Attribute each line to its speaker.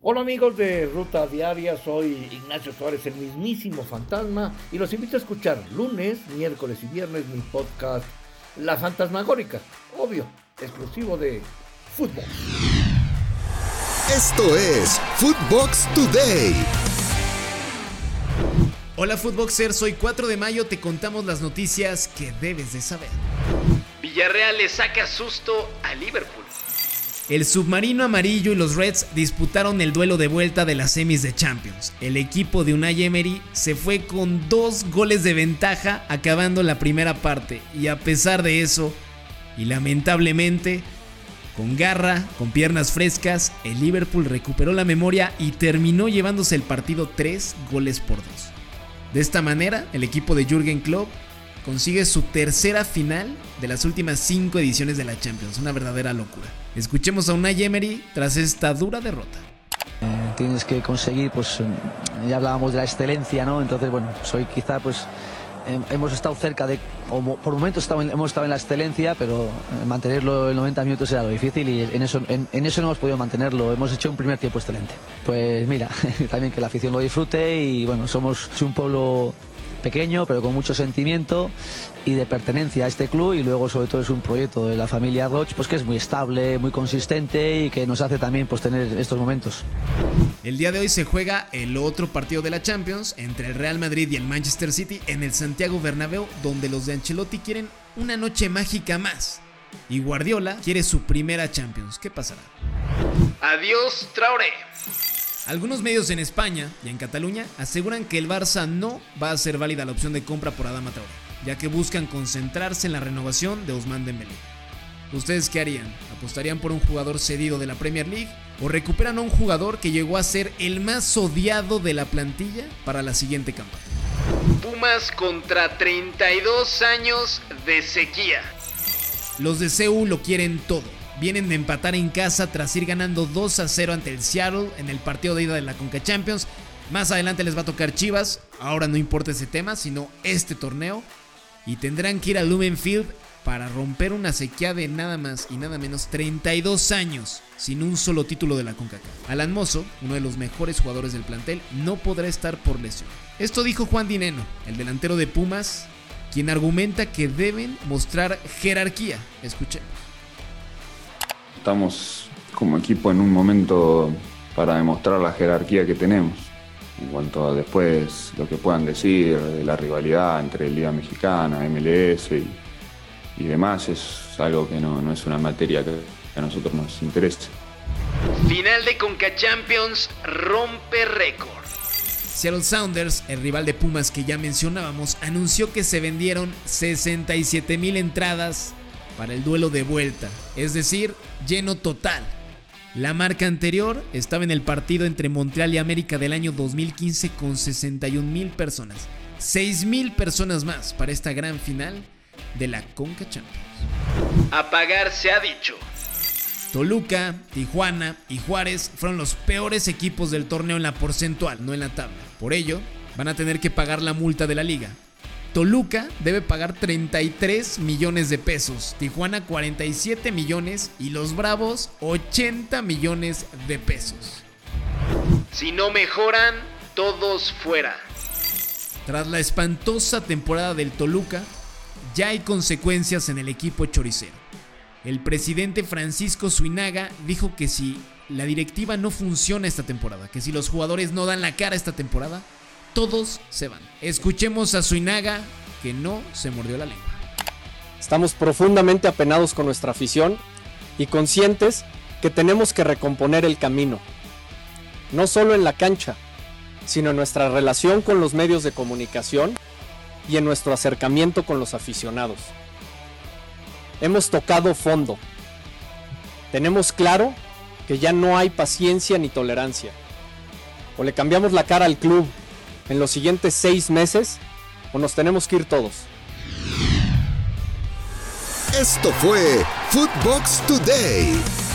Speaker 1: Hola amigos de Ruta Diaria, soy Ignacio Suárez, el mismísimo fantasma, y los invito a escuchar lunes, miércoles y viernes mi podcast La Fantasmagórica, obvio, exclusivo de fútbol.
Speaker 2: Esto es Footbox Today.
Speaker 3: Hola Footboxer, soy 4 de mayo, te contamos las noticias que debes de saber.
Speaker 4: Villarreal le saca susto a Liverpool.
Speaker 3: El submarino amarillo y los Reds disputaron el duelo de vuelta de las semis de Champions. El equipo de Unai Emery se fue con dos goles de ventaja acabando la primera parte y a pesar de eso, y lamentablemente, con garra, con piernas frescas, el Liverpool recuperó la memoria y terminó llevándose el partido 3 goles por 2. De esta manera, el equipo de Jürgen Klopp consigue su tercera final de las últimas cinco ediciones de la Champions. Una verdadera locura. Escuchemos a Unai Emery tras esta dura derrota.
Speaker 5: Eh, tienes que conseguir, pues ya hablábamos de la excelencia, ¿no? Entonces, bueno, soy quizá pues hemos estado cerca de, o por momentos hemos estado en la excelencia, pero eh, mantenerlo en 90 minutos era lo difícil y en, eso no hemos podido mantenerlo. Hemos hecho un primer tiempo excelente. Pues mira, también que la afición lo disfrute y bueno, somos un pueblo pequeño, pero con mucho sentimiento y de pertenencia a este club y luego sobre todo es un proyecto de la familia Roche pues que es muy estable, muy consistente y que nos hace también pues tener estos momentos.
Speaker 3: El día de hoy se juega el otro partido de la Champions entre el Real Madrid y el Manchester City en el Santiago Bernabéu donde los de Ancelotti quieren una noche mágica más y Guardiola quiere su primera Champions. ¿Qué pasará?
Speaker 4: Adiós, Traoré.
Speaker 3: Algunos medios en España y en Cataluña aseguran que el Barça no va a ser válida la opción de compra por Adama Traoré, ya que buscan concentrarse en la renovación de Ousmane Dembélé. ¿Ustedes qué harían? ¿Apostarían por un jugador cedido de la Premier League o recuperan a un jugador que llegó a ser el más odiado de la plantilla para la siguiente campaña?
Speaker 4: Pumas contra 32 años de sequía.
Speaker 3: Los de CEU lo quieren todo Vienen de empatar en casa tras ir ganando 2 a 0 ante el Seattle en el partido de ida de la Conca Champions. Más adelante les va a tocar Chivas. Ahora no importa ese tema, sino este torneo. Y tendrán que ir a Lumenfield para romper una sequía de nada más y nada menos 32 años sin un solo título de la CONCACAF. Alan Mozo, uno de los mejores jugadores del plantel, no podrá estar por lesión. Esto dijo Juan Dineno, el delantero de Pumas, quien argumenta que deben mostrar jerarquía. Escuchemos
Speaker 6: estamos como equipo en un momento para demostrar la jerarquía que tenemos. En cuanto a después lo que puedan decir de la rivalidad entre Liga Mexicana, MLS y, demás, es algo que no, es una materia que, a nosotros nos interese.
Speaker 4: Final de Conca Champions rompe récord.
Speaker 3: Seattle Sounders, el rival de Pumas que ya mencionábamos, anunció que se vendieron 67 mil entradas para el duelo de vuelta, es decir, lleno total. La marca anterior estaba en el partido entre Montreal y América del año 2015 con 61 mil personas. 6 mil personas más para esta gran final de la Conca Champions.
Speaker 4: Apagar se ha dicho.
Speaker 3: Toluca, Tijuana y Juárez fueron los peores equipos del torneo en la porcentual, no en la tabla. Por ello, van a tener que pagar la multa de la liga, Toluca debe pagar 33 millones de pesos, Tijuana 47 millones y los Bravos 80 millones de pesos.
Speaker 4: Si no mejoran, todos fuera.
Speaker 3: Tras la espantosa temporada del Toluca, ya hay consecuencias en el equipo choricero. El presidente Francisco Suinaga dijo que si la directiva no funciona esta temporada, que si los jugadores no dan la cara esta temporada, todos se van. Escuchemos a Suinaga que no se mordió la lengua.
Speaker 7: Estamos profundamente apenados con nuestra afición y conscientes que tenemos que recomponer el camino. No solo en la cancha, sino en nuestra relación con los medios de comunicación y en nuestro acercamiento con los aficionados. Hemos tocado fondo. Tenemos claro que ya no hay paciencia ni tolerancia. O le cambiamos la cara al club en los siguientes seis meses o nos tenemos que ir todos.
Speaker 2: Esto fue Footbox Today.